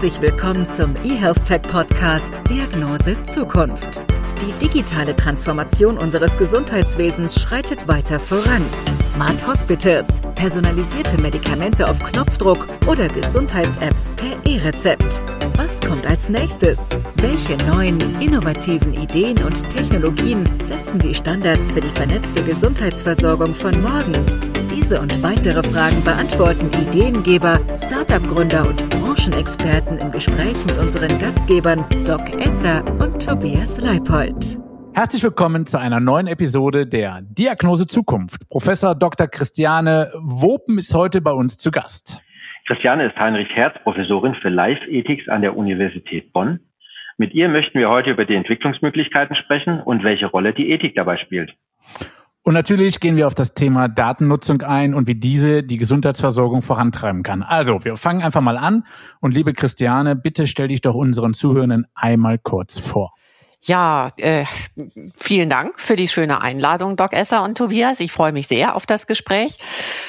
Herzlich willkommen zum eHealth Tech Podcast Diagnose Zukunft. Die digitale Transformation unseres Gesundheitswesens schreitet weiter voran. Smart Hospitals, personalisierte Medikamente auf Knopfdruck oder Gesundheits-Apps per E-Rezept. Was kommt als nächstes? Welche neuen, innovativen Ideen und Technologien setzen die Standards für die vernetzte Gesundheitsversorgung von morgen? Diese und weitere Fragen beantworten Ideengeber, Startup-Gründer und Branchenexperten im Gespräch mit unseren Gastgebern Doc Esser und Tobias Leipold. Herzlich willkommen zu einer neuen Episode der Diagnose Zukunft. Professor Dr. Christiane Wopen ist heute bei uns zu Gast. Christiane ist Heinrich Herz, Professorin für Life Ethics an der Universität Bonn. Mit ihr möchten wir heute über die Entwicklungsmöglichkeiten sprechen und welche Rolle die Ethik dabei spielt. Und natürlich gehen wir auf das Thema Datennutzung ein und wie diese die Gesundheitsversorgung vorantreiben kann. Also, wir fangen einfach mal an. Und liebe Christiane, bitte stell dich doch unseren Zuhörenden einmal kurz vor. Ja, äh, vielen Dank für die schöne Einladung, Doc Esser und Tobias. Ich freue mich sehr auf das Gespräch.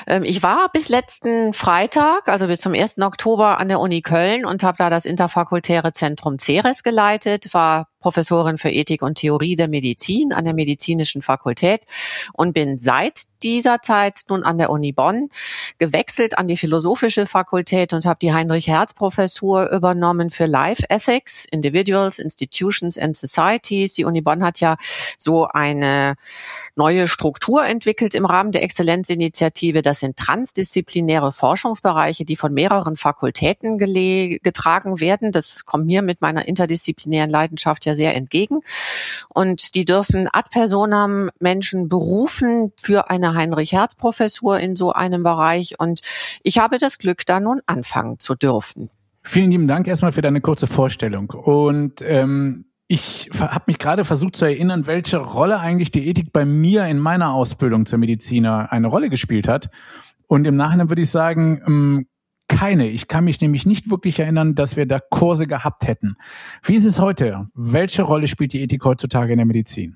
Ähm, ich war bis letzten Freitag, also bis zum 1. Oktober an der Uni Köln und habe da das interfakultäre Zentrum CERES geleitet, war Professorin für Ethik und Theorie der Medizin an der Medizinischen Fakultät und bin seit dieser Zeit nun an der Uni Bonn gewechselt an die Philosophische Fakultät und habe die Heinrich-Herz-Professur übernommen für Life Ethics, Individuals, Institutions and Societies. Die Uni Bonn hat ja so eine neue Struktur entwickelt im Rahmen der Exzellenzinitiative. Das sind transdisziplinäre Forschungsbereiche, die von mehreren Fakultäten getragen werden. Das kommt mir mit meiner interdisziplinären Leidenschaft ja sehr entgegen. Und die dürfen ad personam Menschen berufen für eine Heinrich-Herz-Professur in so einem Bereich. Und ich habe das Glück, da nun anfangen zu dürfen. Vielen lieben Dank erstmal für deine kurze Vorstellung. Und ähm, ich habe mich gerade versucht zu erinnern, welche Rolle eigentlich die Ethik bei mir in meiner Ausbildung zur Mediziner eine Rolle gespielt hat. Und im Nachhinein würde ich sagen, ähm, keine. Ich kann mich nämlich nicht wirklich erinnern, dass wir da Kurse gehabt hätten. Wie ist es heute? Welche Rolle spielt die Ethik heutzutage in der Medizin?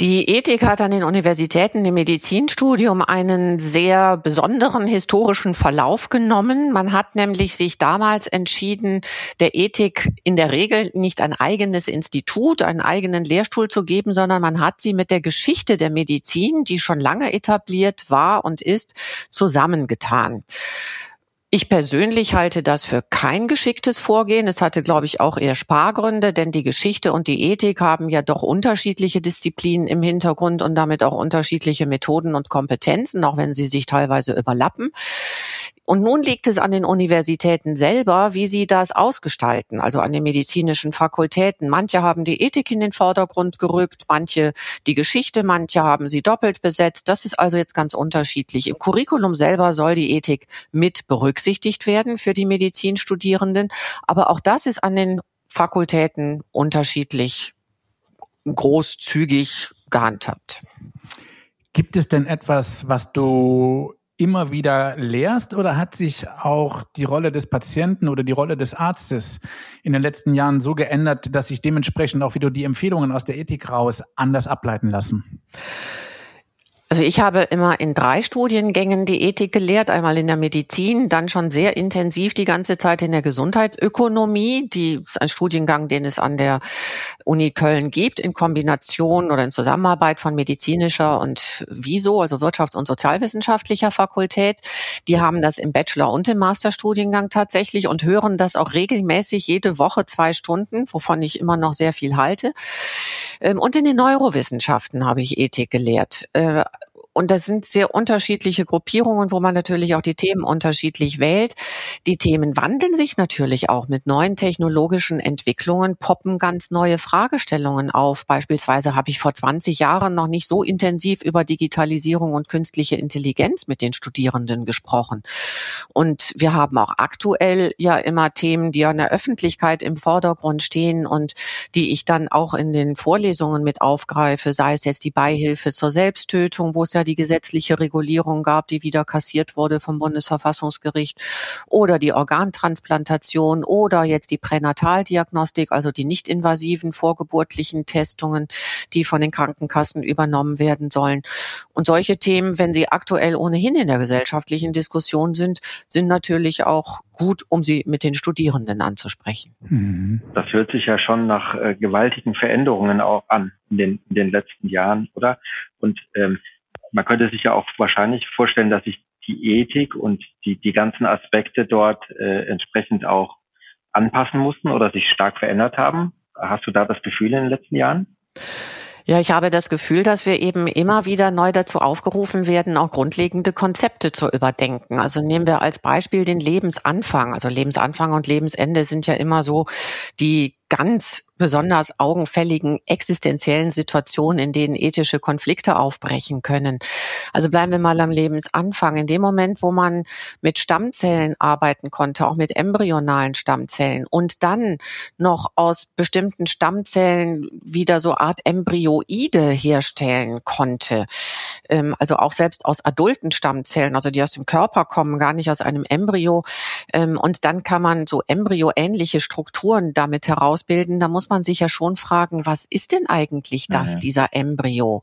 Die Ethik hat an den Universitäten im Medizinstudium einen sehr besonderen historischen Verlauf genommen. Man hat nämlich sich damals entschieden, der Ethik in der Regel nicht ein eigenes Institut, einen eigenen Lehrstuhl zu geben, sondern man hat sie mit der Geschichte der Medizin, die schon lange etabliert war und ist, zusammengetan. Ich persönlich halte das für kein geschicktes Vorgehen. Es hatte, glaube ich, auch eher Spargründe, denn die Geschichte und die Ethik haben ja doch unterschiedliche Disziplinen im Hintergrund und damit auch unterschiedliche Methoden und Kompetenzen, auch wenn sie sich teilweise überlappen. Und nun liegt es an den Universitäten selber, wie sie das ausgestalten, also an den medizinischen Fakultäten. Manche haben die Ethik in den Vordergrund gerückt, manche die Geschichte, manche haben sie doppelt besetzt. Das ist also jetzt ganz unterschiedlich. Im Curriculum selber soll die Ethik mit berücksichtigt werden für die Medizinstudierenden, aber auch das ist an den Fakultäten unterschiedlich großzügig gehandhabt. Gibt es denn etwas, was du immer wieder lehrst oder hat sich auch die Rolle des Patienten oder die Rolle des Arztes in den letzten Jahren so geändert, dass sich dementsprechend auch wieder die Empfehlungen aus der Ethik raus anders ableiten lassen? Also ich habe immer in drei Studiengängen die Ethik gelehrt, einmal in der Medizin, dann schon sehr intensiv die ganze Zeit in der Gesundheitsökonomie, die ist ein Studiengang, den es an der Uni Köln gibt, in Kombination oder in Zusammenarbeit von medizinischer und WISO, also Wirtschafts- und Sozialwissenschaftlicher Fakultät. Die haben das im Bachelor- und im Masterstudiengang tatsächlich und hören das auch regelmäßig jede Woche zwei Stunden, wovon ich immer noch sehr viel halte. Ähm, und in den Neurowissenschaften habe ich Ethik gelehrt äh, und das sind sehr unterschiedliche Gruppierungen, wo man natürlich auch die Themen unterschiedlich wählt. Die Themen wandeln sich natürlich auch mit neuen technologischen Entwicklungen, poppen ganz neue Fragestellungen auf. Beispielsweise habe ich vor 20 Jahren noch nicht so intensiv über Digitalisierung und künstliche Intelligenz mit den Studierenden gesprochen. Und wir haben auch aktuell ja immer Themen, die an der Öffentlichkeit im Vordergrund stehen und die ich dann auch in den Vorlesungen mit aufgreife, sei es jetzt die Beihilfe zur Selbsttötung, wo es ja ja die gesetzliche Regulierung gab, die wieder kassiert wurde vom Bundesverfassungsgericht, oder die Organtransplantation oder jetzt die Pränataldiagnostik, also die nicht invasiven vorgeburtlichen Testungen, die von den Krankenkassen übernommen werden sollen. Und solche Themen, wenn sie aktuell ohnehin in der gesellschaftlichen Diskussion sind, sind natürlich auch gut, um sie mit den Studierenden anzusprechen. Mhm. Das hört sich ja schon nach äh, gewaltigen Veränderungen auch an in den, in den letzten Jahren, oder? Und ähm, man könnte sich ja auch wahrscheinlich vorstellen, dass sich die Ethik und die, die ganzen Aspekte dort äh, entsprechend auch anpassen mussten oder sich stark verändert haben. Hast du da das Gefühl in den letzten Jahren? Ja, ich habe das Gefühl, dass wir eben immer wieder neu dazu aufgerufen werden, auch grundlegende Konzepte zu überdenken. Also nehmen wir als Beispiel den Lebensanfang. Also Lebensanfang und Lebensende sind ja immer so die ganz besonders augenfälligen existenziellen Situationen, in denen ethische Konflikte aufbrechen können. Also bleiben wir mal am Lebensanfang. In dem Moment, wo man mit Stammzellen arbeiten konnte, auch mit embryonalen Stammzellen und dann noch aus bestimmten Stammzellen wieder so Art Embryoide herstellen konnte, ähm, also auch selbst aus adulten Stammzellen, also die aus dem Körper kommen, gar nicht aus einem Embryo, ähm, und dann kann man so embryoähnliche Strukturen damit herausbilden, da muss man sich ja schon fragen, was ist denn eigentlich das, mhm. dieser Embryo?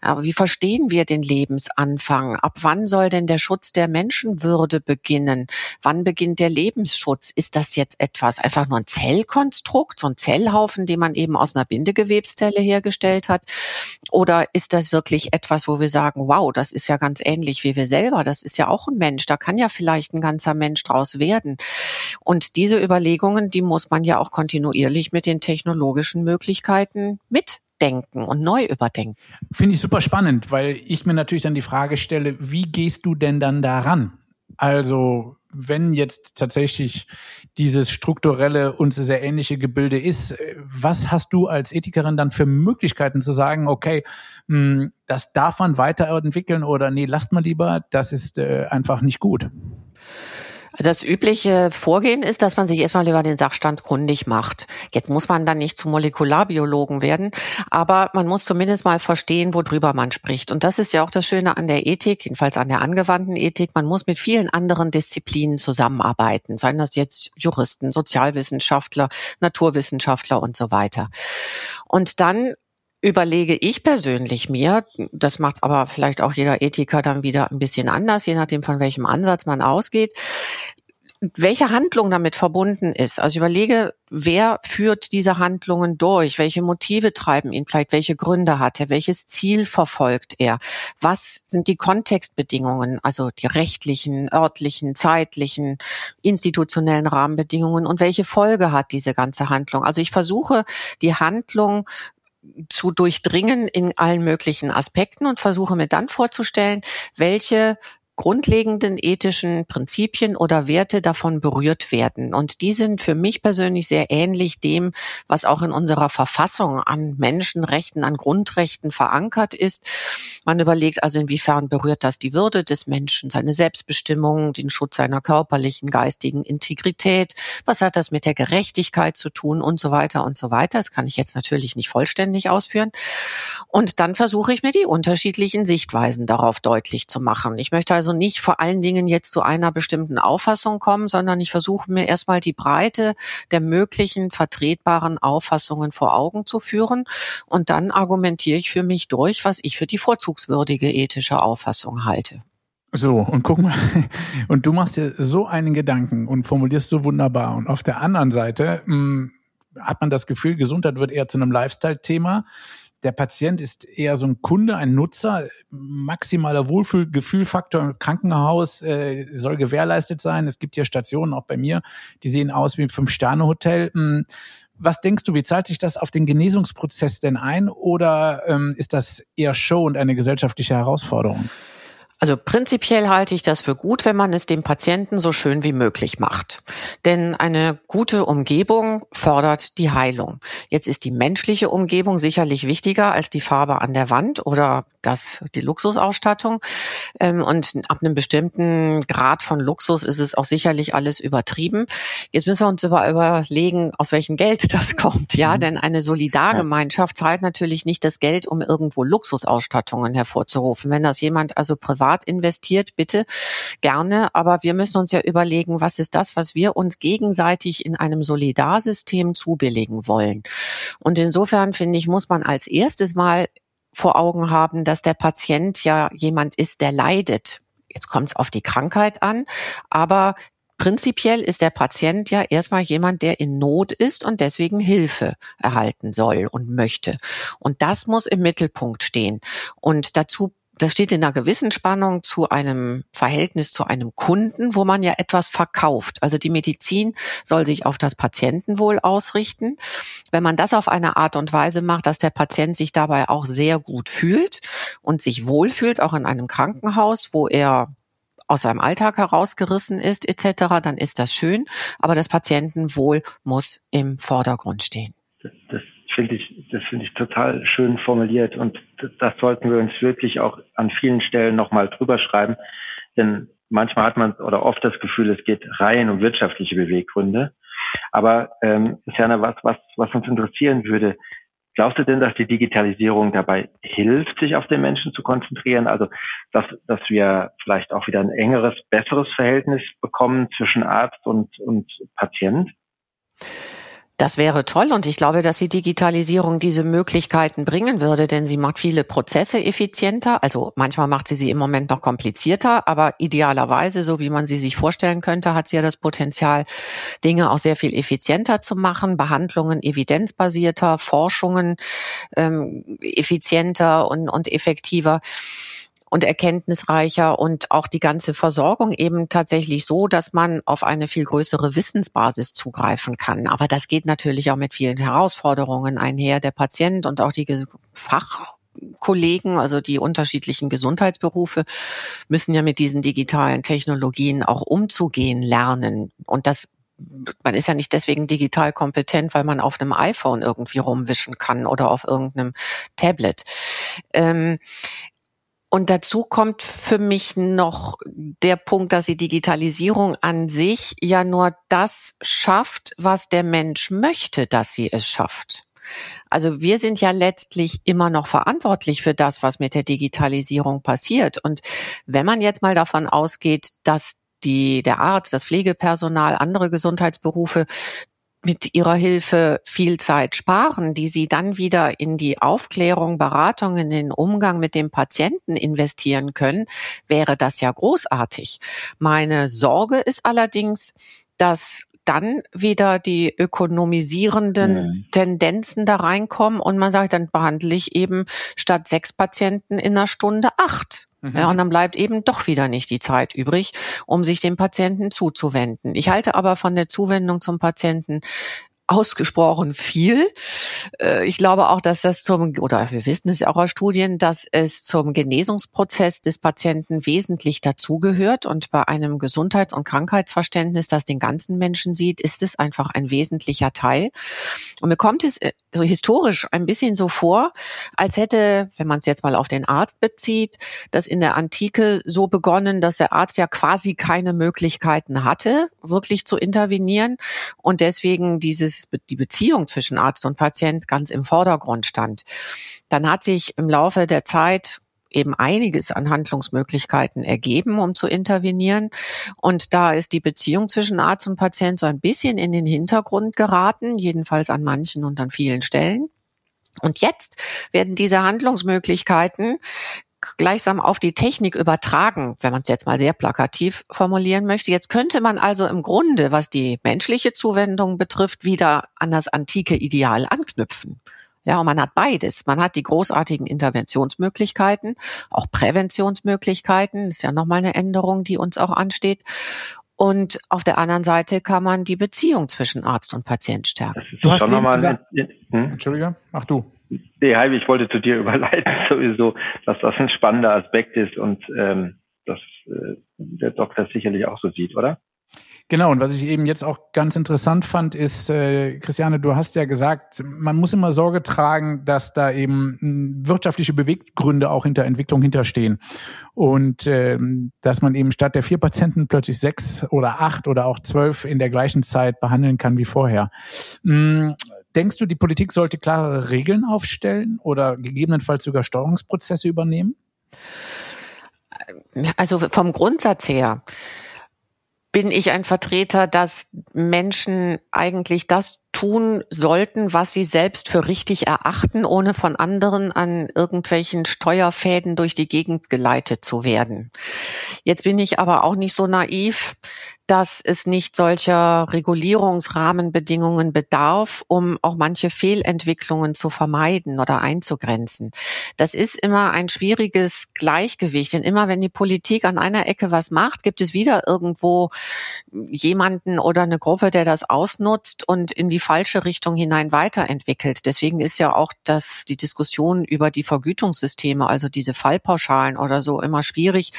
Aber wie verstehen wir den Lebensanfang? Ab wann soll denn der Schutz der Menschenwürde beginnen? Wann beginnt der Lebensschutz? Ist das jetzt etwas, einfach nur ein Zellkonstrukt, so ein Zellhaufen, den man eben aus einer Bindegewebszelle hergestellt hat? Oder ist das wirklich etwas, wo wir sagen, wow, das ist ja ganz ähnlich wie wir selber, das ist ja auch ein Mensch, da kann ja vielleicht ein ganzer Mensch draus werden. Und diese Überlegungen, die muss man ja auch kontinuierlich mit den technologischen Möglichkeiten mitdenken und neu überdenken. Finde ich super spannend, weil ich mir natürlich dann die Frage stelle, wie gehst du denn dann daran? Also wenn jetzt tatsächlich dieses strukturelle und sehr ähnliche Gebilde ist, was hast du als Ethikerin dann für Möglichkeiten zu sagen, okay, hm, das darf man weiterentwickeln oder nee, lasst mal lieber, das ist äh, einfach nicht gut? Das übliche Vorgehen ist, dass man sich erstmal über den Sachstand kundig macht. Jetzt muss man dann nicht zum Molekularbiologen werden, aber man muss zumindest mal verstehen, worüber man spricht. Und das ist ja auch das Schöne an der Ethik, jedenfalls an der angewandten Ethik. Man muss mit vielen anderen Disziplinen zusammenarbeiten, seien das jetzt Juristen, Sozialwissenschaftler, Naturwissenschaftler und so weiter. Und dann überlege ich persönlich mir, das macht aber vielleicht auch jeder Ethiker dann wieder ein bisschen anders, je nachdem von welchem Ansatz man ausgeht, welche Handlung damit verbunden ist. Also überlege, wer führt diese Handlungen durch? Welche Motive treiben ihn vielleicht? Welche Gründe hat er? Welches Ziel verfolgt er? Was sind die Kontextbedingungen? Also die rechtlichen, örtlichen, zeitlichen, institutionellen Rahmenbedingungen und welche Folge hat diese ganze Handlung? Also ich versuche, die Handlung zu durchdringen in allen möglichen Aspekten und versuche mir dann vorzustellen, welche grundlegenden ethischen Prinzipien oder Werte davon berührt werden. Und die sind für mich persönlich sehr ähnlich dem, was auch in unserer Verfassung an Menschenrechten, an Grundrechten verankert ist. Man überlegt also, inwiefern berührt das die Würde des Menschen, seine Selbstbestimmung, den Schutz seiner körperlichen, geistigen Integrität. Was hat das mit der Gerechtigkeit zu tun und so weiter und so weiter. Das kann ich jetzt natürlich nicht vollständig ausführen. Und dann versuche ich mir die unterschiedlichen Sichtweisen darauf deutlich zu machen. Ich möchte also nicht vor allen Dingen jetzt zu einer bestimmten Auffassung kommen, sondern ich versuche mir erstmal die Breite der möglichen vertretbaren Auffassungen vor Augen zu führen und dann argumentiere ich für mich durch, was ich für die vorzugswürdige ethische Auffassung halte. So, und guck mal, und du machst dir so einen Gedanken und formulierst so wunderbar. Und auf der anderen Seite mh, hm, hat man das Gefühl, Gesundheit wird eher zu einem Lifestyle-Thema der Patient ist eher so ein Kunde, ein Nutzer. Maximaler Wohlfühlgefühlfaktor im Krankenhaus äh, soll gewährleistet sein. Es gibt hier Stationen, auch bei mir, die sehen aus wie ein Fünf-Sterne-Hotel. Hm, was denkst du, wie zahlt sich das auf den Genesungsprozess denn ein? Oder ähm, ist das eher Show und eine gesellschaftliche Herausforderung? Also prinzipiell halte ich das für gut, wenn man es dem Patienten so schön wie möglich macht. Denn eine gute Umgebung fördert die Heilung. Jetzt ist die menschliche Umgebung sicherlich wichtiger als die Farbe an der Wand oder das, die Luxusausstattung. Ähm, und ab einem bestimmten Grad von Luxus ist es auch sicherlich alles übertrieben. Jetzt müssen wir uns aber überlegen, aus welchem Geld das kommt. Ja, mhm. denn eine Solidargemeinschaft zahlt natürlich nicht das Geld, um irgendwo Luxusausstattungen hervorzurufen. Wenn das jemand also privat privat investiert, bitte gerne. Aber wir müssen uns ja überlegen, was ist das, was wir uns gegenseitig in einem Solidarsystem zubilligen wollen. Und insofern finde ich, muss man als erstes mal vor Augen haben, dass der Patient ja jemand ist, der leidet. Jetzt kommt es auf die Krankheit an, aber Prinzipiell ist der Patient ja erstmal jemand, der in Not ist und deswegen Hilfe erhalten soll und möchte. Und das muss im Mittelpunkt stehen. Und dazu das steht in einer gewissen Spannung zu einem Verhältnis zu einem Kunden, wo man ja etwas verkauft. Also die Medizin soll sich auf das Patientenwohl ausrichten. Wenn man das auf eine Art und Weise macht, dass der Patient sich dabei auch sehr gut fühlt und sich wohlfühlt, auch in einem Krankenhaus, wo er aus seinem Alltag herausgerissen ist, etc., dann ist das schön. Aber das Patientenwohl muss im Vordergrund stehen. Das, das finde ich, das finde ich total schön formuliert und das sollten wir uns wirklich auch an vielen Stellen nochmal drüber schreiben, denn manchmal hat man oder oft das Gefühl, es geht rein um wirtschaftliche Beweggründe. Aber ähm, ist was, was, was uns interessieren würde. Glaubst du denn, dass die Digitalisierung dabei hilft, sich auf den Menschen zu konzentrieren? Also, dass, dass wir vielleicht auch wieder ein engeres, besseres Verhältnis bekommen zwischen Arzt und, und Patient? Das wäre toll und ich glaube, dass die Digitalisierung diese Möglichkeiten bringen würde, denn sie macht viele Prozesse effizienter. Also manchmal macht sie sie im Moment noch komplizierter, aber idealerweise, so wie man sie sich vorstellen könnte, hat sie ja das Potenzial, Dinge auch sehr viel effizienter zu machen, Behandlungen evidenzbasierter, Forschungen ähm, effizienter und, und effektiver und erkenntnisreicher und auch die ganze Versorgung eben tatsächlich so, dass man auf eine viel größere Wissensbasis zugreifen kann. Aber das geht natürlich auch mit vielen Herausforderungen einher. Der Patient und auch die Fachkollegen, also die unterschiedlichen Gesundheitsberufe, müssen ja mit diesen digitalen Technologien auch umzugehen lernen. Und das man ist ja nicht deswegen digital kompetent, weil man auf einem iPhone irgendwie rumwischen kann oder auf irgendeinem Tablet. Ähm, und dazu kommt für mich noch der Punkt, dass die Digitalisierung an sich ja nur das schafft, was der Mensch möchte, dass sie es schafft. Also wir sind ja letztlich immer noch verantwortlich für das, was mit der Digitalisierung passiert. Und wenn man jetzt mal davon ausgeht, dass die, der Arzt, das Pflegepersonal, andere Gesundheitsberufe mit ihrer Hilfe viel Zeit sparen, die sie dann wieder in die Aufklärung, Beratung, in den Umgang mit dem Patienten investieren können, wäre das ja großartig. Meine Sorge ist allerdings, dass dann wieder die ökonomisierenden mhm. Tendenzen da reinkommen und man sagt, dann behandle ich eben statt sechs Patienten in einer Stunde acht. Mhm. Ja, und dann bleibt eben doch wieder nicht die Zeit übrig, um sich dem Patienten zuzuwenden. Ich halte aber von der Zuwendung zum Patienten ausgesprochen viel. Äh, ich glaube auch, dass das zum, oder wir wissen es ja auch aus Studien, dass es zum Genesungsprozess des Patienten wesentlich dazugehört. Und bei einem Gesundheits- und Krankheitsverständnis, das den ganzen Menschen sieht, ist es einfach ein wesentlicher Teil. Und mir kommt es äh, so historisch ein bisschen so vor, als hätte, wenn man es jetzt mal auf den Arzt bezieht, das in der Antike so begonnen, dass der Arzt ja quasi keine Möglichkeiten hatte, wirklich zu intervenieren und deswegen dieses die Beziehung zwischen Arzt und Patient ganz im Vordergrund stand. Dann hat sich im Laufe der Zeit eben einiges an Handlungsmöglichkeiten ergeben, um zu intervenieren. Und da ist die Beziehung zwischen Arzt und Patient so ein bisschen in den Hintergrund geraten, jedenfalls an manchen und an vielen Stellen. Und jetzt werden diese Handlungsmöglichkeiten gleichsam auf die Technik übertragen, wenn man es jetzt mal sehr plakativ formulieren möchte. Jetzt könnte man also im Grunde, was die menschliche Zuwendung betrifft, wieder an das antike Ideal anknüpfen. Ja, und man hat beides. Man hat die großartigen Interventionsmöglichkeiten, auch Präventionsmöglichkeiten. Das ist ja nochmal eine Änderung, die uns auch ansteht. Und auf der anderen Seite kann man die Beziehung zwischen Arzt und Patient stärken. Du hast schon nochmal. Hm? Entschuldige, mach du. Nee, Heidi, ich wollte zu dir überleiten sowieso, dass das ein spannender Aspekt ist und ähm, das äh, der Doktor sicherlich auch so sieht, oder? Genau, und was ich eben jetzt auch ganz interessant fand, ist, äh, Christiane, du hast ja gesagt, man muss immer Sorge tragen, dass da eben hm, wirtschaftliche Beweggründe auch hinter Entwicklung hinterstehen. Und äh, dass man eben statt der vier Patienten plötzlich sechs oder acht oder auch zwölf in der gleichen Zeit behandeln kann wie vorher. Mhm. Denkst du, die Politik sollte klarere Regeln aufstellen oder gegebenenfalls sogar Steuerungsprozesse übernehmen? Also vom Grundsatz her bin ich ein Vertreter, dass Menschen eigentlich das tun sollten, was sie selbst für richtig erachten, ohne von anderen an irgendwelchen Steuerfäden durch die Gegend geleitet zu werden. Jetzt bin ich aber auch nicht so naiv, dass es nicht solcher Regulierungsrahmenbedingungen bedarf, um auch manche Fehlentwicklungen zu vermeiden oder einzugrenzen. Das ist immer ein schwieriges Gleichgewicht, denn immer wenn die Politik an einer Ecke was macht, gibt es wieder irgendwo jemanden oder eine Gruppe, der das ausnutzt und in die falsche Richtung hinein weiterentwickelt. Deswegen ist ja auch das, die Diskussion über die Vergütungssysteme, also diese Fallpauschalen oder so immer schwierig,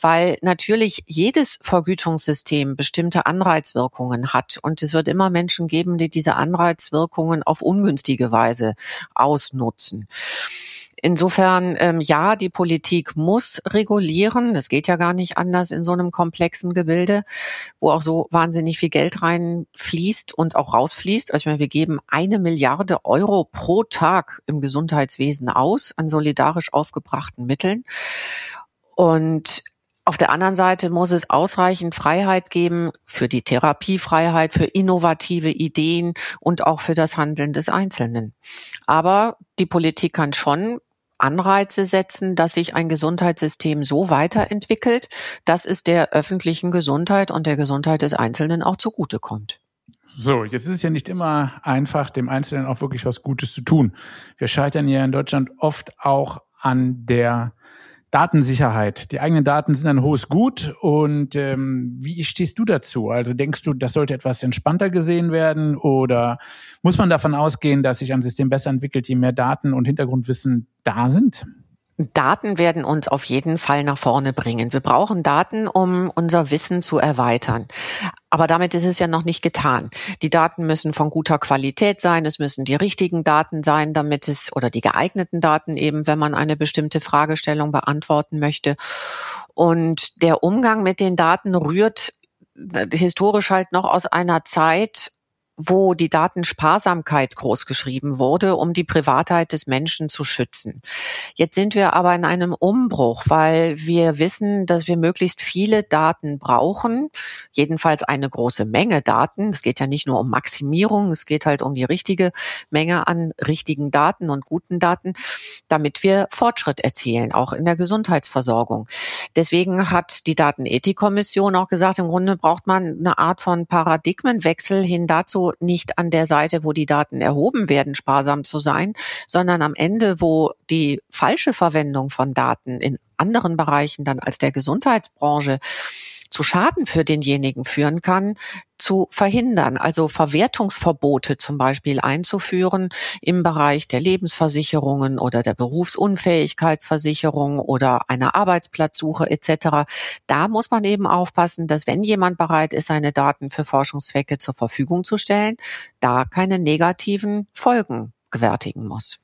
weil natürlich jedes Vergütungssystem System bestimmte Anreizwirkungen hat. Und es wird immer Menschen geben, die diese Anreizwirkungen auf ungünstige Weise ausnutzen. Insofern, ähm, ja, die Politik muss regulieren. Das geht ja gar nicht anders in so einem komplexen Gebilde, wo auch so wahnsinnig viel Geld reinfließt und auch rausfließt. Also ich meine, wir geben eine Milliarde Euro pro Tag im Gesundheitswesen aus an solidarisch aufgebrachten Mitteln. Und auf der anderen Seite muss es ausreichend Freiheit geben für die Therapiefreiheit, für innovative Ideen und auch für das Handeln des Einzelnen. Aber die Politik kann schon Anreize setzen, dass sich ein Gesundheitssystem so weiterentwickelt, dass es der öffentlichen Gesundheit und der Gesundheit des Einzelnen auch zugutekommt. So, jetzt ist es ja nicht immer einfach, dem Einzelnen auch wirklich was Gutes zu tun. Wir scheitern ja in Deutschland oft auch an der Datensicherheit. Die eigenen Daten sind ein hohes Gut. Und ähm, wie stehst du dazu? Also denkst du, das sollte etwas entspannter gesehen werden oder muss man davon ausgehen, dass sich ein System besser entwickelt, je mehr Daten und Hintergrundwissen da sind? Daten werden uns auf jeden Fall nach vorne bringen. Wir brauchen Daten, um unser Wissen zu erweitern. Aber damit ist es ja noch nicht getan. Die Daten müssen von guter Qualität sein. Es müssen die richtigen Daten sein, damit es oder die geeigneten Daten eben, wenn man eine bestimmte Fragestellung beantworten möchte. Und der Umgang mit den Daten rührt äh, historisch halt noch aus einer Zeit, wo die Datensparsamkeit großgeschrieben wurde, um die Privatheit des Menschen zu schützen. Jetzt sind wir aber in einem Umbruch, weil wir wissen, dass wir möglichst viele Daten brauchen, jedenfalls eine große Menge Daten. Es geht ja nicht nur um Maximierung, es geht halt um die richtige Menge an richtigen Daten und guten Daten, damit wir Fortschritt erzielen, auch in der Gesundheitsversorgung. Deswegen hat die Datenethikkommission auch gesagt, im Grunde braucht man eine Art von Paradigmenwechsel hin dazu, nicht an der Seite, wo die Daten erhoben werden, sparsam zu sein, sondern am Ende, wo die falsche Verwendung von Daten in anderen Bereichen dann als der Gesundheitsbranche zu Schaden für denjenigen führen kann, zu verhindern. Also Verwertungsverbote zum Beispiel einzuführen im Bereich der Lebensversicherungen oder der Berufsunfähigkeitsversicherung oder einer Arbeitsplatzsuche etc. Da muss man eben aufpassen, dass wenn jemand bereit ist, seine Daten für Forschungszwecke zur Verfügung zu stellen, da keine negativen Folgen gewärtigen muss.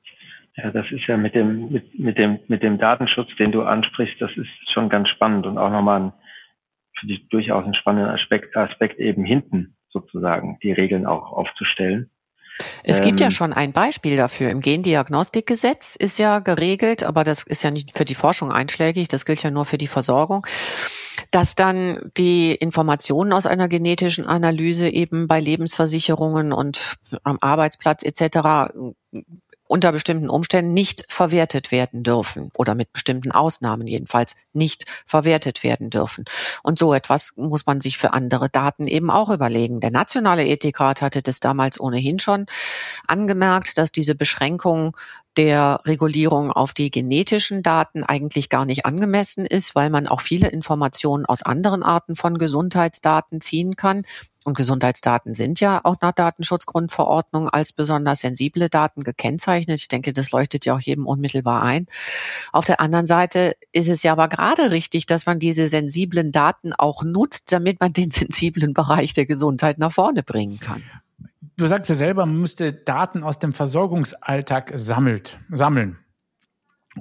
Ja, das ist ja mit dem, mit, mit dem, mit dem Datenschutz, den du ansprichst, das ist schon ganz spannend und auch nochmal ein finde ich durchaus einen spannenden Aspekt, Aspekt eben hinten sozusagen die Regeln auch aufzustellen. Es gibt ja ähm, schon ein Beispiel dafür. Im Gendiagnostikgesetz ist ja geregelt, aber das ist ja nicht für die Forschung einschlägig, das gilt ja nur für die Versorgung, dass dann die Informationen aus einer genetischen Analyse eben bei Lebensversicherungen und am Arbeitsplatz etc unter bestimmten Umständen nicht verwertet werden dürfen oder mit bestimmten Ausnahmen jedenfalls nicht verwertet werden dürfen. Und so etwas muss man sich für andere Daten eben auch überlegen. Der nationale Ethikrat hatte das damals ohnehin schon angemerkt, dass diese Beschränkung der Regulierung auf die genetischen Daten eigentlich gar nicht angemessen ist, weil man auch viele Informationen aus anderen Arten von Gesundheitsdaten ziehen kann, Und Gesundheitsdaten sind ja auch nach Datenschutzgrundverordnung als besonders sensible Daten gekennzeichnet. Ich denke, das leuchtet ja auch jedem unmittelbar ein. Auf der anderen Seite ist es ja aber gerade richtig, dass man diese sensiblen Daten auch nutzt, damit man den sensiblen Bereich der Gesundheit nach vorne bringen kann. Du sagst ja selber, man müsste Daten aus dem Versorgungsalltag sammelt, sammeln.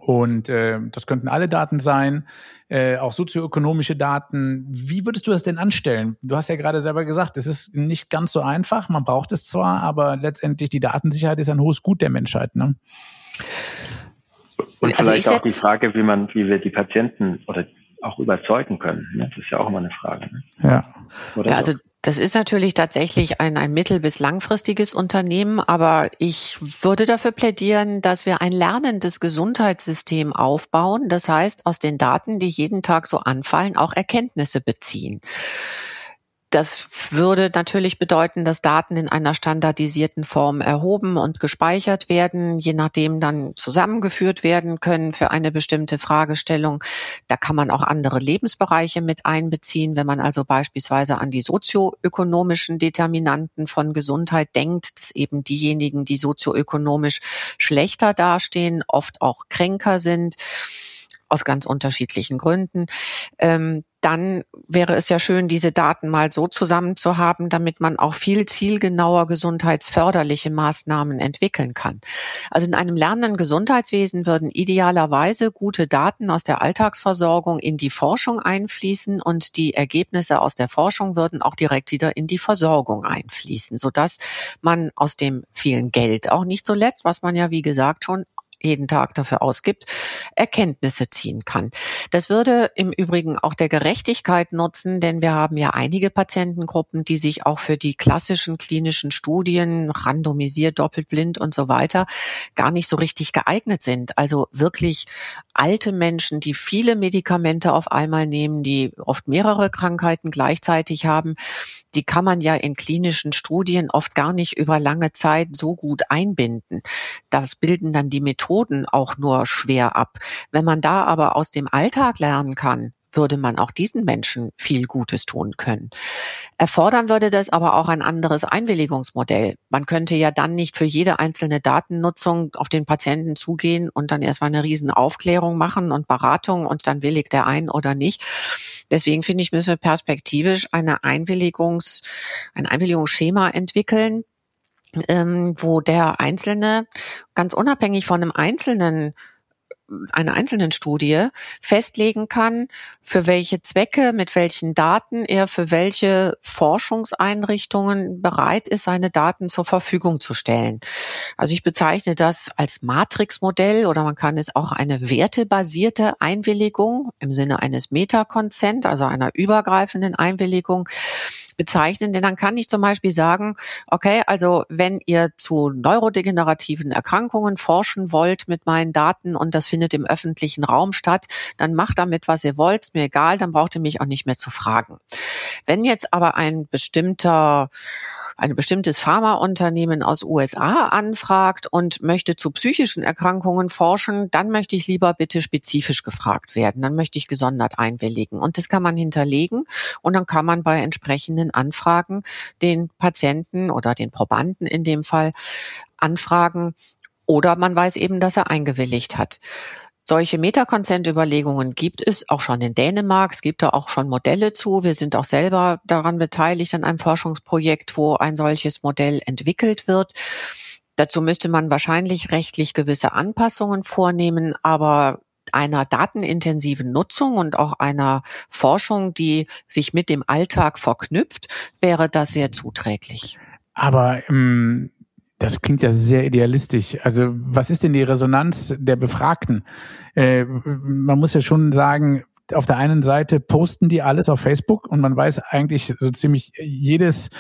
Und äh, das könnten alle Daten sein, äh, auch sozioökonomische Daten. Wie würdest du das denn anstellen? Du hast ja gerade selber gesagt, es ist nicht ganz so einfach. Man braucht es zwar, aber letztendlich die Datensicherheit ist ein hohes Gut der Menschheit. Ne? Und also vielleicht auch die Frage, wie man, wie wir die Patienten oder auch überzeugen können. Ne? Das ist ja auch immer eine Frage. Ne? Ja. Oder ja, also das ist natürlich tatsächlich ein, ein mittel- bis langfristiges Unternehmen, aber ich würde dafür plädieren, dass wir ein lernendes Gesundheitssystem aufbauen. Das heißt, aus den Daten, die jeden Tag so anfallen, auch Erkenntnisse beziehen. Das würde natürlich bedeuten, dass Daten in einer standardisierten Form erhoben und gespeichert werden, je nachdem dann zusammengeführt werden können für eine bestimmte Fragestellung. Da kann man auch andere Lebensbereiche mit einbeziehen, wenn man also beispielsweise an die sozioökonomischen Determinanten von Gesundheit denkt, dass eben diejenigen, die sozioökonomisch schlechter dastehen, oft auch kränker sind aus ganz unterschiedlichen Gründen, ähm, dann wäre es ja schön, diese Daten mal so zusammen zu haben, damit man auch viel zielgenauer gesundheitsförderliche Maßnahmen entwickeln kann. Also in einem lernenden Gesundheitswesen würden idealerweise gute Daten aus der Alltagsversorgung in die Forschung einfließen und die Ergebnisse aus der Forschung würden auch direkt wieder in die Versorgung einfließen, sodass man aus dem vielen Geld auch nicht zuletzt, was man ja wie gesagt schon jeden Tag dafür ausgibt, Erkenntnisse ziehen kann. Das würde im Übrigen auch der Gerechtigkeit nutzen, denn wir haben ja einige Patientengruppen, die sich auch für die klassischen klinischen Studien, randomisiert, doppeltblind und so weiter, gar nicht so richtig geeignet sind. Also wirklich alte Menschen, die viele Medikamente auf einmal nehmen, die oft mehrere Krankheiten gleichzeitig haben, die kann man ja in klinischen Studien oft gar nicht über lange Zeit so gut einbinden. Das bilden dann die Methoden auch nur schwer ab. Wenn man da aber aus dem Alltag lernen kann, würde man auch diesen Menschen viel Gutes tun können. Erfordern würde das aber auch ein anderes Einwilligungsmodell. Man könnte ja dann nicht für jede einzelne Datennutzung auf den Patienten zugehen und dann erstmal eine riesen machen und Beratung und dann willigt er ein oder nicht. Deswegen finde ich, müssen wir perspektivisch eine Einwilligungs, ein Einwilligungsschema entwickeln, ähm, wo der Einzelne ganz unabhängig von einem einzelnen einer einzelnen Studie festlegen kann, für welche Zwecke, mit welchen Daten er für welche Forschungseinrichtungen bereit ist, seine Daten zur Verfügung zu stellen. Also ich bezeichne das als Matrixmodell oder man kann es auch eine wertebasierte Einwilligung im Sinne eines Meta-Consent, also einer übergreifenden Einwilligung bezeichnen, denn dann kann ich zum Beispiel sagen, okay, also wenn ihr zu neurodegenerativen Erkrankungen forschen wollt mit meinen Daten und das findet im öffentlichen Raum statt, dann macht damit, was ihr wollt, ist mir egal, dann braucht ihr mich auch nicht mehr zu fragen. Wenn jetzt aber ein bestimmter ein bestimmtes Pharmaunternehmen aus USA anfragt und möchte zu psychischen Erkrankungen forschen, dann möchte ich lieber bitte spezifisch gefragt werden. Dann möchte ich gesondert einwilligen. Und das kann man hinterlegen und dann kann man bei entsprechenden Anfragen den Patienten oder den Probanden in dem Fall anfragen, oder man weiß eben, dass er eingewilligt hat. Solche Meta-Consent-Überlegungen gibt es auch schon in Dänemark. Es gibt da auch schon Modelle zu. Wir sind auch selber daran beteiligt an einem Forschungsprojekt, wo ein solches Modell entwickelt wird. Dazu müsste man wahrscheinlich rechtlich gewisse Anpassungen vornehmen, aber einer datenintensiven Nutzung und auch einer Forschung, die sich mit dem Alltag verknüpft, wäre das sehr zuträglich. Aber ähm, das klingt ja sehr idealistisch. Also was ist denn die Resonanz der Befragten? Äh, man muss ja schon sagen, auf der einen Seite posten die alles auf Facebook und man weiß eigentlich so ziemlich jedes,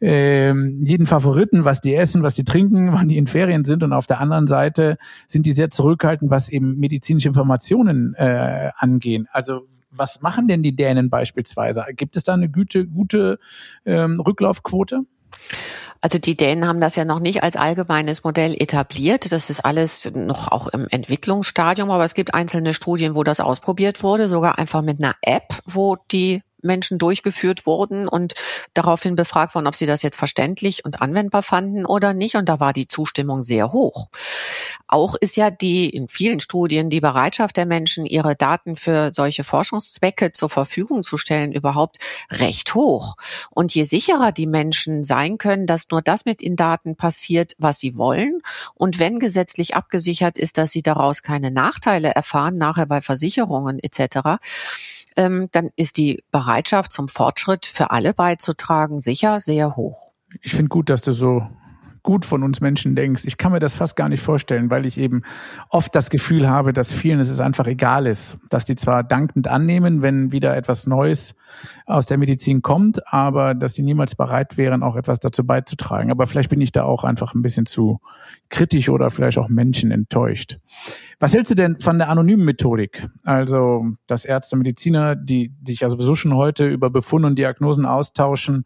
äh, jeden Favoriten, was die essen, was die trinken, wann die in Ferien sind und auf der anderen Seite sind die sehr zurückhaltend, was eben medizinische Informationen äh, angehen. Also was machen denn die Dänen beispielsweise? Gibt es da eine gute, gute ähm, Rücklaufquote? Also die Dänen haben das ja noch nicht als allgemeines Modell etabliert. Das ist alles noch auch im Entwicklungsstadium, aber es gibt einzelne Studien, wo das ausprobiert wurde, sogar einfach mit einer App, wo die Menschen durchgeführt wurden und daraufhin befragt worden, ob sie das jetzt verständlich und anwendbar fanden oder nicht. Und da war die Zustimmung sehr hoch. Auch ist ja die in vielen Studien die Bereitschaft der Menschen, ihre Daten für solche Forschungszwecke zur Verfügung zu stellen, überhaupt recht hoch. Und je sicherer die Menschen sein können, dass nur das mit den Daten passiert, was sie wollen, und wenn gesetzlich abgesichert ist, dass sie daraus keine Nachteile erfahren, nachher bei Versicherungen etc., ähm, dann ist die Bereitschaft zum Fortschritt für alle beizutragen sicher sehr hoch. Ich finde gut, dass du so gut von uns Menschen denkst. Ich kann mir das fast gar nicht vorstellen, weil ich eben oft das Gefühl habe, dass vielen es einfach egal ist, dass die zwar dankend annehmen, wenn wieder etwas Neues aus der Medizin kommt, aber dass sie niemals bereit wären, auch etwas dazu beizutragen. Aber vielleicht bin ich da auch einfach ein bisschen zu kritisch oder vielleicht auch Menschen enttäuscht. Was hältst du denn von der anonymen Methodik? Also, dass Ärzte, Mediziner, die sich ja sowieso schon heute über Befunde und Diagnosen austauschen,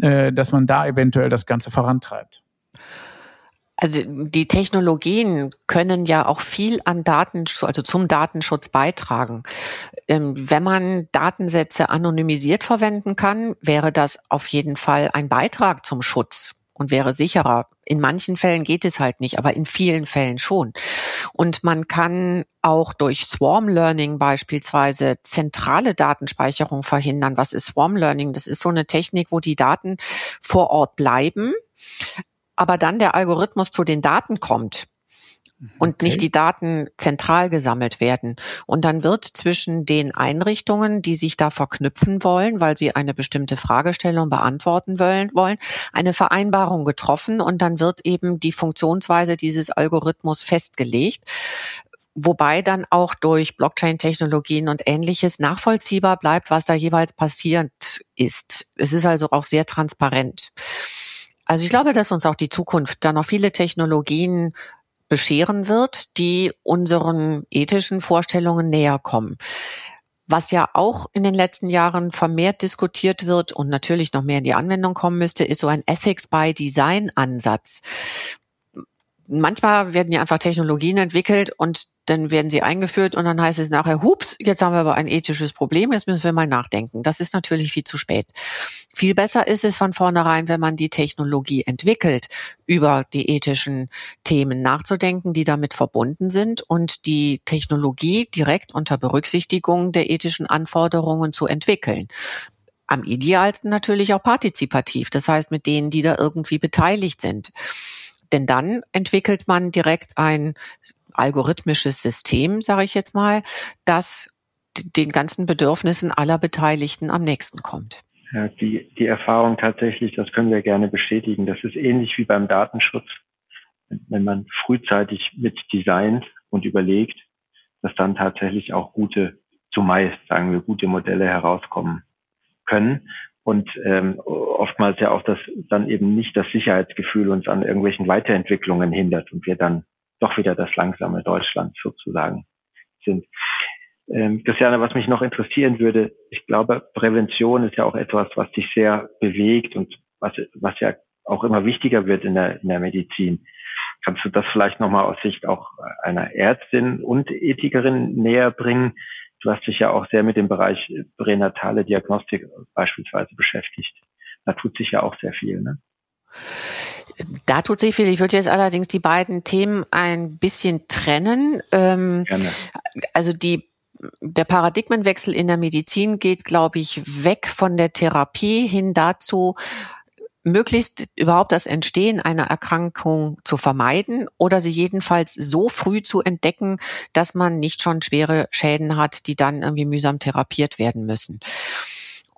äh, dass man da eventuell das Ganze vorantreibt. Also die Technologien können ja auch viel an Datenschutz, also zum Datenschutz beitragen. Ähm, wenn man Datensätze anonymisiert verwenden kann, wäre das auf jeden Fall ein Beitrag zum Schutz und wäre sicherer. In manchen Fällen geht es halt nicht, aber in vielen Fällen schon. Und man kann auch durch Swarm Learning beispielsweise zentrale Datenspeicherung verhindern. Was ist Swarm Learning? Das ist so eine Technik, wo die Daten vor Ort bleiben, aber dann der Algorithmus zu den Daten kommt mhm, und okay. nicht die Daten zentral gesammelt werden. Und dann wird zwischen den Einrichtungen, die sich da verknüpfen wollen, weil sie eine bestimmte Fragestellung beantworten wollen, wollen, eine Vereinbarung getroffen und dann wird eben die Funktionsweise dieses Algorithmus festgelegt. Wobei dann auch durch Blockchain-Technologien und ähnliches nachvollziehbar bleibt, was da jeweils passiert ist. Es ist also auch sehr transparent. Also ich glaube, dass uns auch die Zukunft da noch viele Technologien bescheren wird, die unseren ethischen Vorstellungen näher kommen. Was ja auch in den letzten Jahren vermehrt diskutiert wird und natürlich noch mehr in die Anwendung kommen müsste, ist so ein Ethics by Design Ansatz. Manchmal werden ja einfach Technologien entwickelt und dann werden sie eingeführt und dann heißt es nachher, hups, jetzt haben wir aber ein ethisches Problem, jetzt müssen wir mal nachdenken. Das ist natürlich viel zu spät. Viel besser ist es von vornherein, wenn man die Technologie entwickelt, über die ethischen Themen nachzudenken, die damit verbunden sind und die Technologie direkt unter Berücksichtigung der ethischen Anforderungen zu entwickeln am idealsten natürlich auch partizipativ, das heißt mit denen, die da irgendwie beteiligt sind. Denn dann entwickelt man direkt ein algorithmisches System, sage ich jetzt mal, das den ganzen Bedürfnissen aller Beteiligten am nächsten kommt. Ja, die, die Erfahrung tatsächlich, das können wir gerne bestätigen. Das ist ähnlich wie beim Datenschutz. Wenn man frühzeitig mit designt und überlegt, dass dann tatsächlich auch gute, zumeist sagen wir, gute Modelle herauskommen können. Und ähm, oftmals ja auch das dann eben nicht das Sicherheitsgefühl uns an irgendwelchen Weiterentwicklungen hindert und wir dann doch wieder das langsame Deutschland sozusagen sind. Ähm, Christiane, was mich noch interessieren würde, ich glaube, Prävention ist ja auch etwas, was dich sehr bewegt und was, was ja auch immer wichtiger wird in der, in der Medizin. Kannst du das vielleicht nochmal aus Sicht auch einer Ärztin und Ethikerin näher bringen? Du hast dich ja auch sehr mit dem Bereich pränatale Diagnostik beispielsweise beschäftigt. Da tut sich ja auch sehr viel, ne? Da tut sich viel. Ich würde jetzt allerdings die beiden Themen ein bisschen trennen. Ähm, Gerne. Also die der Paradigmenwechsel in der Medizin geht, glaube ich, weg von der Therapie hin dazu, möglichst überhaupt das Entstehen einer Erkrankung zu vermeiden oder sie jedenfalls so früh zu entdecken, dass man nicht schon schwere Schäden hat, die dann irgendwie mühsam therapiert werden müssen.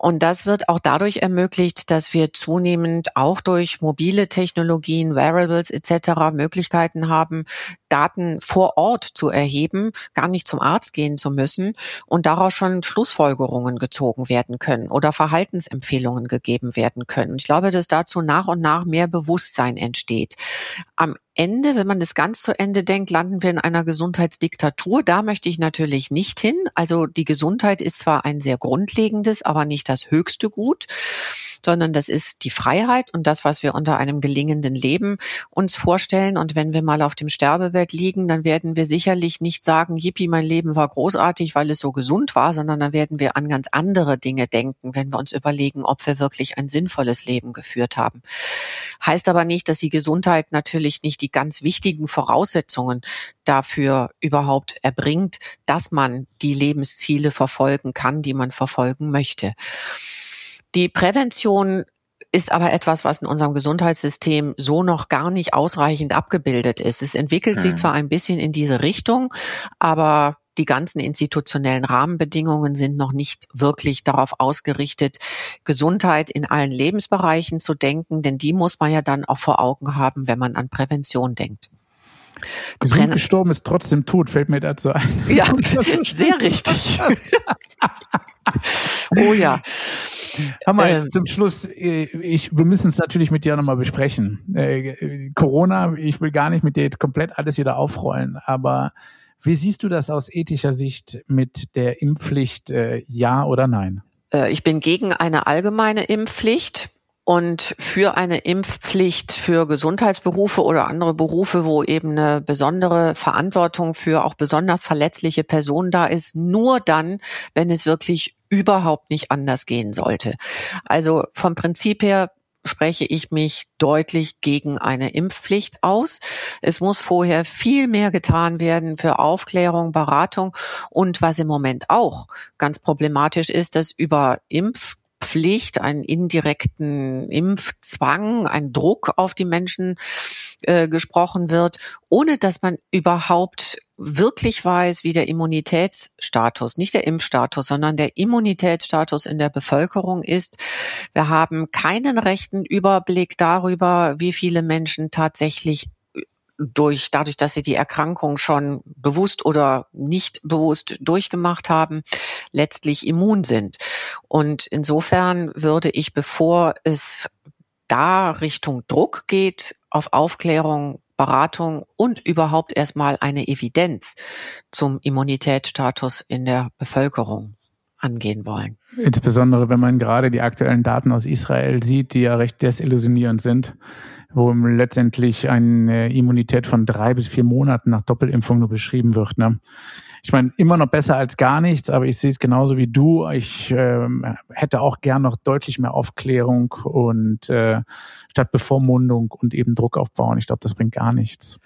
Und das wird auch dadurch ermöglicht, dass wir zunehmend auch durch mobile Technologien, Wearables etc. Möglichkeiten haben, Daten vor Ort zu erheben, gar nicht zum Arzt gehen zu müssen und daraus schon Schlussfolgerungen gezogen werden können oder Verhaltensempfehlungen gegeben werden können. Ich glaube, dass dazu nach und nach mehr Bewusstsein entsteht. Am Ende, wenn man das ganz zu Ende denkt, landen wir in einer Gesundheitsdiktatur. Da möchte ich natürlich nicht hin. Also die Gesundheit ist zwar ein sehr grundlegendes, aber nicht das höchste Gut. Sondern das ist die Freiheit und das, was wir unter einem gelingenden Leben uns vorstellen. Und wenn wir mal auf dem Sterbebett liegen, dann werden wir sicherlich nicht sagen, Yippie, mein Leben war großartig, weil es so gesund war, sondern dann werden wir an ganz andere Dinge denken, wenn wir uns überlegen, ob wir wirklich ein sinnvolles Leben geführt haben. Heißt aber nicht, dass die Gesundheit natürlich nicht die ganz wichtigen Voraussetzungen dafür überhaupt erbringt, dass man die Lebensziele verfolgen kann, die man verfolgen möchte. Die Prävention ist aber etwas, was in unserem Gesundheitssystem so noch gar nicht ausreichend abgebildet ist. Es entwickelt sich hm. zwar ein bisschen in diese Richtung, aber die ganzen institutionellen Rahmenbedingungen sind noch nicht wirklich darauf ausgerichtet, Gesundheit in allen Lebensbereichen zu denken, denn die muss man ja dann auch vor Augen haben, wenn man an Prävention denkt. Gesund Brenner. gestorben ist trotzdem tot, fällt mir dazu ein. Ja, sehr richtig. oh ja. Hammer, ähm, zum Schluss, äh, ich, wir müssen es natürlich mit dir nochmal besprechen. Äh, Corona, ich will gar nicht mit dir jetzt komplett alles wieder aufrollen, aber wie siehst du das aus ethischer Sicht mit der Impfpflicht, äh, ja oder nein? Äh, ich bin gegen eine allgemeine Impfpflicht. Und für eine Impfpflicht für Gesundheitsberufe oder andere Berufe, wo eben eine besondere Verantwortung für auch besonders verletzliche Personen da ist, nur dann, wenn es wirklich überhaupt nicht anders gehen sollte. Also vom Prinzip her spreche ich mich deutlich gegen eine Impfpflicht aus. Es muss vorher viel mehr getan werden für Aufklärung, Beratung und was im Moment auch ganz problematisch ist, dass über Impf Impfpflicht, einen indirekten Impfzwang, einen Druck auf die Menschen äh, gesprochen wird, ohne dass man überhaupt wirklich weiß, wie der Immunitätsstatus, nicht der Impfstatus, sondern der Immunitätsstatus in der Bevölkerung ist. Wir haben keinen rechten Überblick darüber, wie viele Menschen tatsächlich durch, dadurch, dass sie die Erkrankung schon bewusst oder nicht bewusst durchgemacht haben, letztlich immun sind. Und insofern würde ich, bevor es da Richtung Druck geht, auf Aufklärung, Beratung und überhaupt erstmal eine Evidenz zum Immunitätsstatus in der Bevölkerung angehen wollen. Insbesondere wenn man gerade die aktuellen Daten aus Israel sieht, die ja recht desillusionierend sind wo letztendlich eine Immunität von drei bis vier Monaten nach Doppelimpfung nur beschrieben wird. Ne? Ich meine, immer noch besser als gar nichts, aber ich sehe es genauso wie du. Ich äh, hätte auch gern noch deutlich mehr Aufklärung und äh, statt Bevormundung und eben Druck aufbauen. Ich glaube, das bringt gar nichts.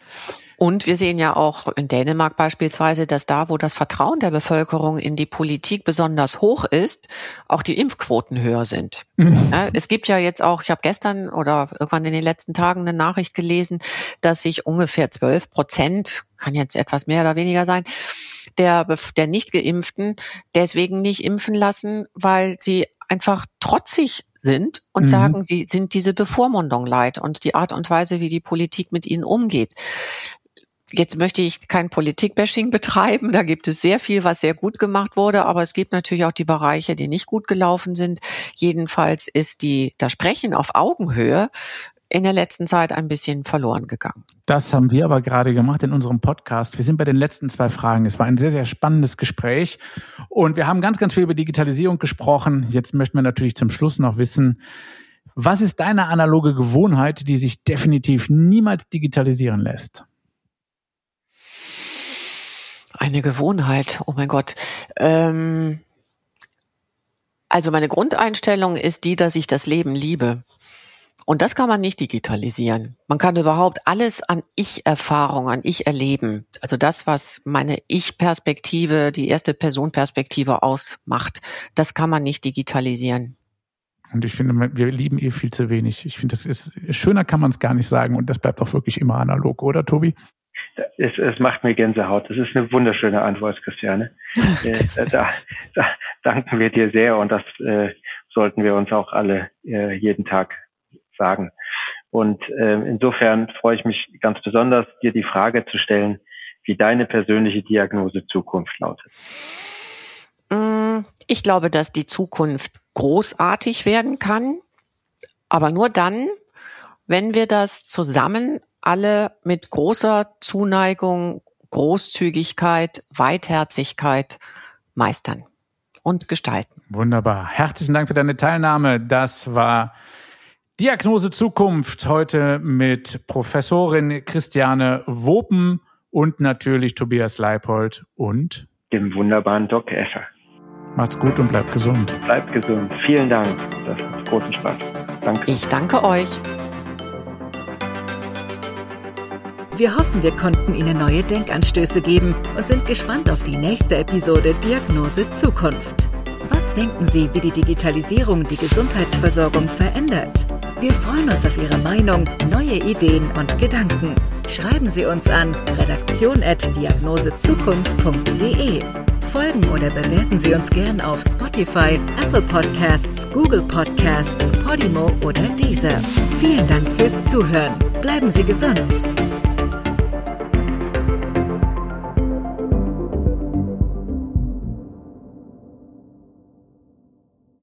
Und wir sehen ja auch in Dänemark beispielsweise, dass da, wo das Vertrauen der Bevölkerung in die Politik besonders hoch ist, auch die Impfquoten höher sind. Mhm. Ja, es gibt ja jetzt auch, ich habe gestern oder irgendwann in den letzten Tagen eine Nachricht gelesen, dass sich ungefähr zwölf Prozent, kann jetzt etwas mehr oder weniger sein, der, der Nicht-Geimpften deswegen nicht impfen lassen, weil sie einfach trotzig sind und mhm. sagen, sie sind diese Bevormundung leid und die Art und Weise, wie die Politik mit ihnen umgeht. Jetzt möchte ich kein Politikbashing betreiben. Da gibt es sehr viel, was sehr gut gemacht wurde, aber es gibt natürlich auch die Bereiche, die nicht gut gelaufen sind. Jedenfalls ist die, das Sprechen auf Augenhöhe in der letzten Zeit ein bisschen verloren gegangen. Das haben wir aber gerade gemacht in unserem Podcast. Wir sind bei den letzten zwei Fragen. Es war ein sehr, sehr spannendes Gespräch und wir haben ganz, ganz viel über Digitalisierung gesprochen. Jetzt möchten wir natürlich zum Schluss noch wissen, was ist deine analoge Gewohnheit, die sich definitiv niemals digitalisieren lässt? Eine Gewohnheit, oh mein Gott. Ähm, also meine Grundeinstellung ist die, dass ich das Leben liebe. Und das kann man nicht digitalisieren. Man kann überhaupt alles an Ich-Erfahrung, an Ich-Erleben, also das, was meine Ich-Perspektive, die erste Person-Perspektive ausmacht, das kann man nicht digitalisieren. Und ich finde, wir lieben eh viel zu wenig. Ich finde, das ist schöner kann man es gar nicht sagen und das bleibt auch wirklich immer analog, oder Tobi? Es, es macht mir Gänsehaut. Das ist eine wunderschöne Antwort, Christiane. äh, da, da danken wir dir sehr und das äh, sollten wir uns auch alle äh, jeden Tag sagen. Und äh, insofern freue ich mich ganz besonders, dir die Frage zu stellen, wie deine persönliche Diagnose Zukunft lautet. Mm, ich glaube, dass die Zukunft großartig werden kann, aber nur dann, wenn wir das zusammen alle mit großer Zuneigung, Großzügigkeit, Weitherzigkeit meistern. und gestalten. Wunderbar. Herzlichen Dank für deine Teilnahme. Das war Diagnose Zukunft heute mit Professorin Christiane Wopen und natürlich Tobias Leipold und dem wunderbaren Doc Esser. Macht's gut und bleibt gesund. Bleibt gesund. Vielen Dank. Das macht großen Spaß. Danke. Ich danke euch. Wir hoffen, wir konnten Ihnen neue Denkanstöße geben und sind gespannt auf die nächste Episode Diagnose Zukunft. Was denken Sie, wie die Digitalisierung die Gesundheitsversorgung verändert? Wir freuen uns auf Ihre Meinung, neue Ideen und Gedanken. Schreiben Sie uns an redaktion.diagnosezukunft.de. Folgen oder bewerten Sie uns gern auf Spotify, Apple Podcasts, Google Podcasts, Podimo oder Deezer. Vielen Dank fürs Zuhören. Bleiben Sie gesund.